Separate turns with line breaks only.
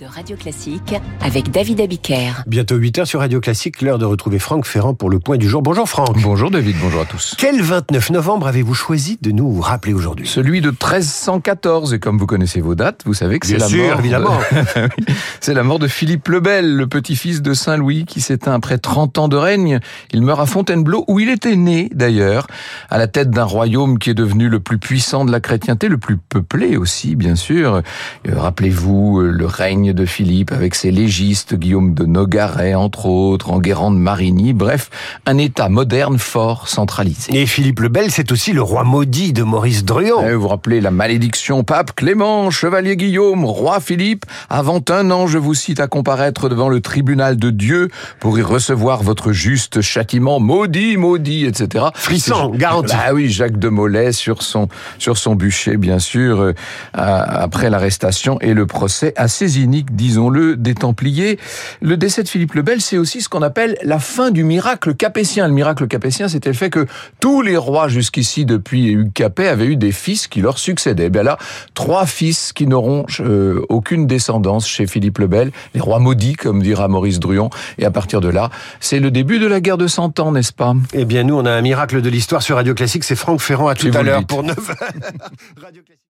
de Radio Classique avec David Abiker.
Bientôt 8h sur Radio Classique, l'heure de retrouver Franck Ferrand pour le point du jour. Bonjour Franck.
Bonjour David, bonjour à tous.
Quel 29 novembre avez-vous choisi de nous rappeler aujourd'hui?
Celui de 1314, et comme vous connaissez vos dates, vous savez que c'est la
sûr,
mort. de-
évidemment.
c'est la mort de Philippe le Bel, le petit-fils de Saint-Louis, qui s'éteint après 30 ans de règne. Il meurt à Fontainebleau, où il était né d'ailleurs, à la tête d'un royaume qui est devenu le plus puissant de la chrétienté, le plus peuplé aussi, bien sûr. Euh, Rappelez-vous euh, le règne de Philippe avec ses légistes, Guillaume de Nogaret, entre autres, Enguerrand de Marigny, bref, un État moderne, fort, centralisé.
Et Philippe le Bel, c'est aussi le roi maudit de Maurice Druon.
Eh, Vous vous rappelez la malédiction Pape Clément, Chevalier Guillaume, Roi Philippe, avant un an, je vous cite à comparaître devant le tribunal de Dieu pour y recevoir votre juste châtiment, maudit, maudit, etc.
Frisson, garanti.
Ah oui, Jacques de Molay sur son sur son bûcher, bien sûr, euh, après l'arrestation et le procès assez inique, disons-le, des Templiers. Le décès de Philippe le Bel, c'est aussi ce qu'on appelle la fin du miracle capétien. Le miracle capétien, c'était le fait que tous les rois jusqu'ici, depuis Hugues Capet, avaient eu des fils qui leur succédaient. Eh Bien là, trois fils qui n'auront euh, aucune descendance chez Philippe le Bel, les rois maudits, comme dira Maurice Druon. Et à partir de là, c'est le début de la guerre de Cent Ans, n'est-ce pas?
Eh bien, nous, on a un miracle de l'histoire sur Radio Classique. C'est Franck Ferrand à tout à l'heure pour 9 Radio Classique.